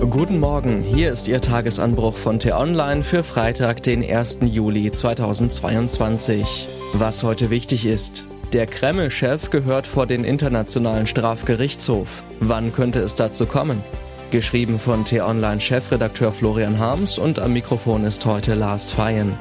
Guten Morgen, hier ist Ihr Tagesanbruch von T-Online für Freitag, den 1. Juli 2022. Was heute wichtig ist. Der Kreml-Chef gehört vor den Internationalen Strafgerichtshof. Wann könnte es dazu kommen? Geschrieben von T-Online-Chefredakteur Florian Harms und am Mikrofon ist heute Lars Feyen.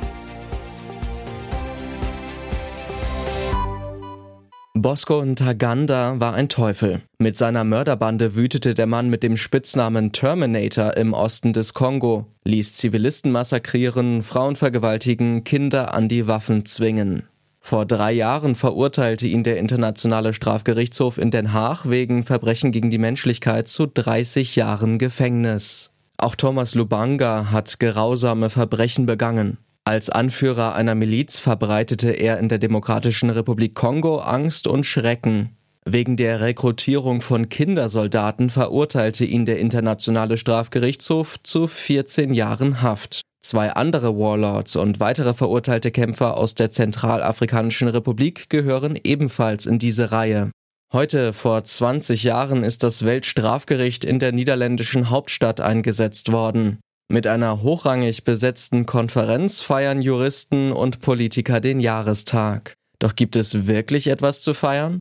Bosco Ntaganda war ein Teufel. Mit seiner Mörderbande wütete der Mann mit dem Spitznamen Terminator im Osten des Kongo, ließ Zivilisten massakrieren, Frauen vergewaltigen, Kinder an die Waffen zwingen. Vor drei Jahren verurteilte ihn der Internationale Strafgerichtshof in Den Haag wegen Verbrechen gegen die Menschlichkeit zu 30 Jahren Gefängnis. Auch Thomas Lubanga hat grausame Verbrechen begangen. Als Anführer einer Miliz verbreitete er in der Demokratischen Republik Kongo Angst und Schrecken. Wegen der Rekrutierung von Kindersoldaten verurteilte ihn der Internationale Strafgerichtshof zu 14 Jahren Haft. Zwei andere Warlords und weitere verurteilte Kämpfer aus der Zentralafrikanischen Republik gehören ebenfalls in diese Reihe. Heute vor 20 Jahren ist das Weltstrafgericht in der niederländischen Hauptstadt eingesetzt worden. Mit einer hochrangig besetzten Konferenz feiern Juristen und Politiker den Jahrestag. Doch gibt es wirklich etwas zu feiern?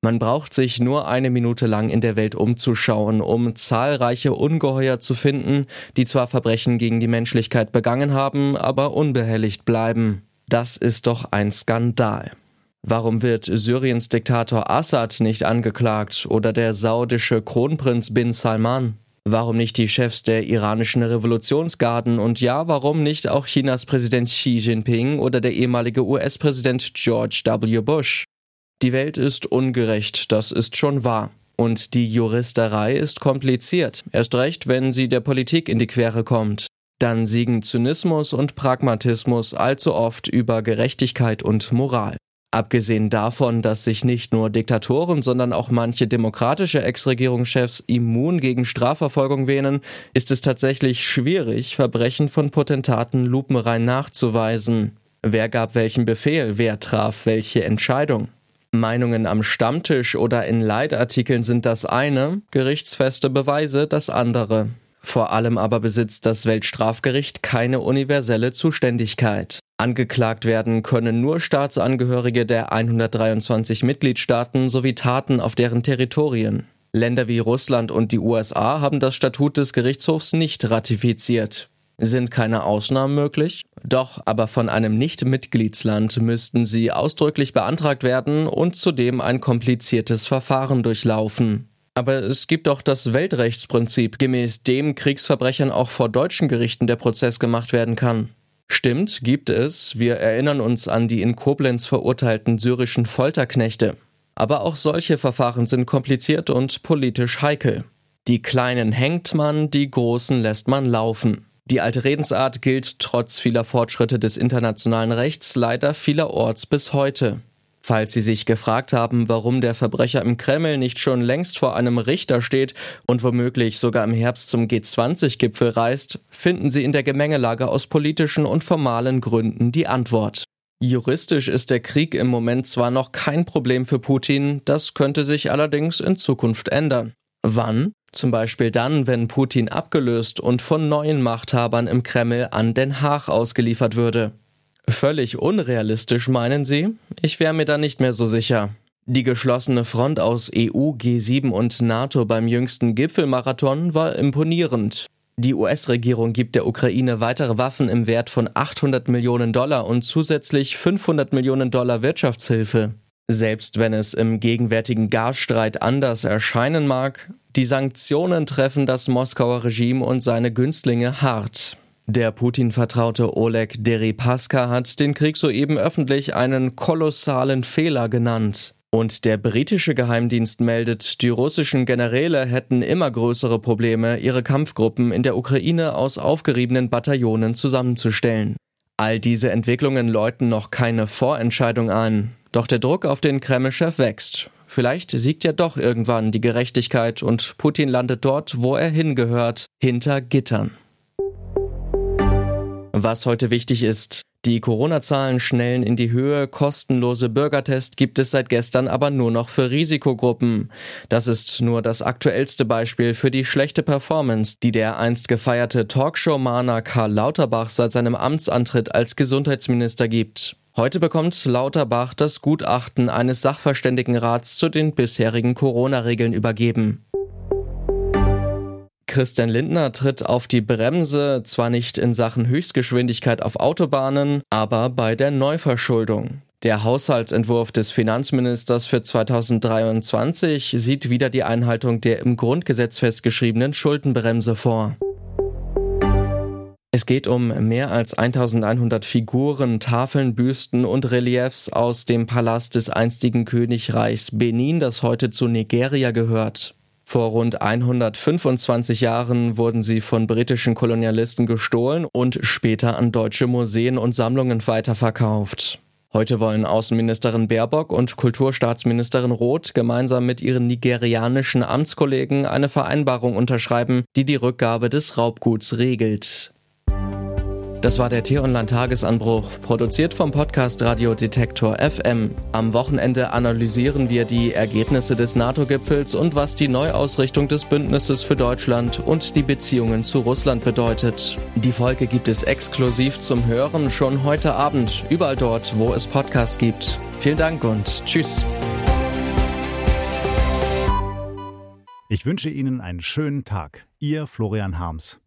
Man braucht sich nur eine Minute lang in der Welt umzuschauen, um zahlreiche Ungeheuer zu finden, die zwar Verbrechen gegen die Menschlichkeit begangen haben, aber unbehelligt bleiben. Das ist doch ein Skandal. Warum wird Syriens Diktator Assad nicht angeklagt oder der saudische Kronprinz bin Salman? Warum nicht die Chefs der iranischen Revolutionsgarden und ja, warum nicht auch Chinas Präsident Xi Jinping oder der ehemalige US-Präsident George W. Bush? Die Welt ist ungerecht, das ist schon wahr. Und die Juristerei ist kompliziert, erst recht, wenn sie der Politik in die Quere kommt. Dann siegen Zynismus und Pragmatismus allzu oft über Gerechtigkeit und Moral. Abgesehen davon, dass sich nicht nur Diktatoren, sondern auch manche demokratische Ex-Regierungschefs immun gegen Strafverfolgung wähnen, ist es tatsächlich schwierig, Verbrechen von Potentaten lupenrein nachzuweisen. Wer gab welchen Befehl, wer traf welche Entscheidung? Meinungen am Stammtisch oder in Leitartikeln sind das eine, gerichtsfeste Beweise das andere. Vor allem aber besitzt das Weltstrafgericht keine universelle Zuständigkeit. Angeklagt werden können nur Staatsangehörige der 123 Mitgliedstaaten sowie Taten auf deren Territorien. Länder wie Russland und die USA haben das Statut des Gerichtshofs nicht ratifiziert. Sind keine Ausnahmen möglich? Doch, aber von einem Nicht-Mitgliedsland müssten sie ausdrücklich beantragt werden und zudem ein kompliziertes Verfahren durchlaufen. Aber es gibt doch das Weltrechtsprinzip, gemäß dem Kriegsverbrechern auch vor deutschen Gerichten der Prozess gemacht werden kann. Stimmt, gibt es. Wir erinnern uns an die in Koblenz verurteilten syrischen Folterknechte. Aber auch solche Verfahren sind kompliziert und politisch heikel. Die Kleinen hängt man, die Großen lässt man laufen. Die alte Redensart gilt trotz vieler Fortschritte des internationalen Rechts leider vielerorts bis heute. Falls Sie sich gefragt haben, warum der Verbrecher im Kreml nicht schon längst vor einem Richter steht und womöglich sogar im Herbst zum G20-Gipfel reist, finden Sie in der Gemengelage aus politischen und formalen Gründen die Antwort. Juristisch ist der Krieg im Moment zwar noch kein Problem für Putin, das könnte sich allerdings in Zukunft ändern. Wann? Zum Beispiel dann, wenn Putin abgelöst und von neuen Machthabern im Kreml an Den Haag ausgeliefert würde. Völlig unrealistisch, meinen Sie? Ich wäre mir da nicht mehr so sicher. Die geschlossene Front aus EU, G7 und NATO beim jüngsten Gipfelmarathon war imponierend. Die US-Regierung gibt der Ukraine weitere Waffen im Wert von 800 Millionen Dollar und zusätzlich 500 Millionen Dollar Wirtschaftshilfe. Selbst wenn es im gegenwärtigen Gasstreit anders erscheinen mag, die Sanktionen treffen das Moskauer Regime und seine Günstlinge hart. Der Putin-Vertraute Oleg Deripaska hat den Krieg soeben öffentlich einen kolossalen Fehler genannt. Und der britische Geheimdienst meldet, die russischen Generäle hätten immer größere Probleme, ihre Kampfgruppen in der Ukraine aus aufgeriebenen Bataillonen zusammenzustellen. All diese Entwicklungen läuten noch keine Vorentscheidung an. Doch der Druck auf den Kreml-Chef wächst. Vielleicht siegt ja doch irgendwann die Gerechtigkeit und Putin landet dort, wo er hingehört, hinter Gittern. Was heute wichtig ist. Die Corona-Zahlen schnellen in die Höhe, kostenlose Bürgertest gibt es seit gestern aber nur noch für Risikogruppen. Das ist nur das aktuellste Beispiel für die schlechte Performance, die der einst gefeierte Talkshow-Mahner Karl Lauterbach seit seinem Amtsantritt als Gesundheitsminister gibt. Heute bekommt Lauterbach das Gutachten eines Sachverständigenrats zu den bisherigen Corona-Regeln übergeben. Christian Lindner tritt auf die Bremse, zwar nicht in Sachen Höchstgeschwindigkeit auf Autobahnen, aber bei der Neuverschuldung. Der Haushaltsentwurf des Finanzministers für 2023 sieht wieder die Einhaltung der im Grundgesetz festgeschriebenen Schuldenbremse vor. Es geht um mehr als 1100 Figuren, Tafeln, Büsten und Reliefs aus dem Palast des einstigen Königreichs Benin, das heute zu Nigeria gehört. Vor rund 125 Jahren wurden sie von britischen Kolonialisten gestohlen und später an deutsche Museen und Sammlungen weiterverkauft. Heute wollen Außenministerin Baerbock und Kulturstaatsministerin Roth gemeinsam mit ihren nigerianischen Amtskollegen eine Vereinbarung unterschreiben, die die Rückgabe des Raubguts regelt. Das war der T-Online-Tagesanbruch, produziert vom Podcast Radio Detektor FM. Am Wochenende analysieren wir die Ergebnisse des NATO-Gipfels und was die Neuausrichtung des Bündnisses für Deutschland und die Beziehungen zu Russland bedeutet. Die Folge gibt es exklusiv zum Hören schon heute Abend, überall dort, wo es Podcasts gibt. Vielen Dank und tschüss. Ich wünsche Ihnen einen schönen Tag. Ihr Florian Harms.